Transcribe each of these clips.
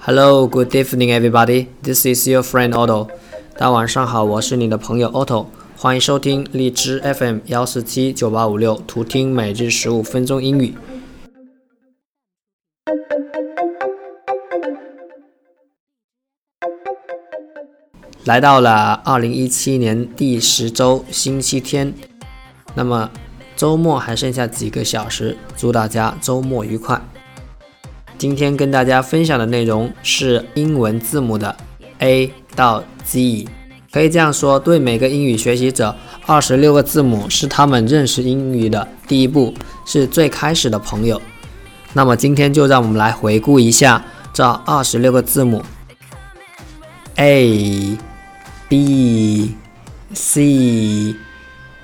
Hello, good evening, everybody. This is your friend Otto. 大家晚上好，我是你的朋友 Otto，欢迎收听荔枝 FM 幺四七九八五六，图听每日十五分钟英语。来到了二零一七年第十周星期天，那么周末还剩下几个小时，祝大家周末愉快。今天跟大家分享的内容是英文字母的 A 到 Z，可以这样说，对每个英语学习者，二十六个字母是他们认识英语的第一步，是最开始的朋友。那么今天就让我们来回顾一下这二十六个字母 A、B、C、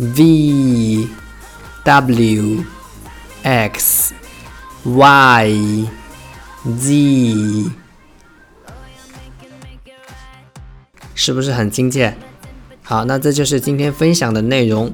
V W X Y Z 是不是很亲切？好，那这就是今天分享的内容。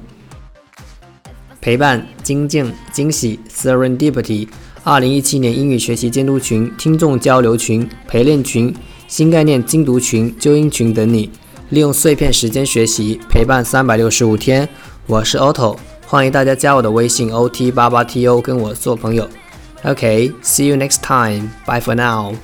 陪伴、精进、惊喜，Serendipity。二零一七年英语学习监督群、听众交流群、陪练群、新概念精读群、纠音群等你，利用碎片时间学习，陪伴三百六十五天。我是 Otto，欢迎大家加我的微信 OT 八八 TO，跟我做朋友。OK，see you next time. Bye for now.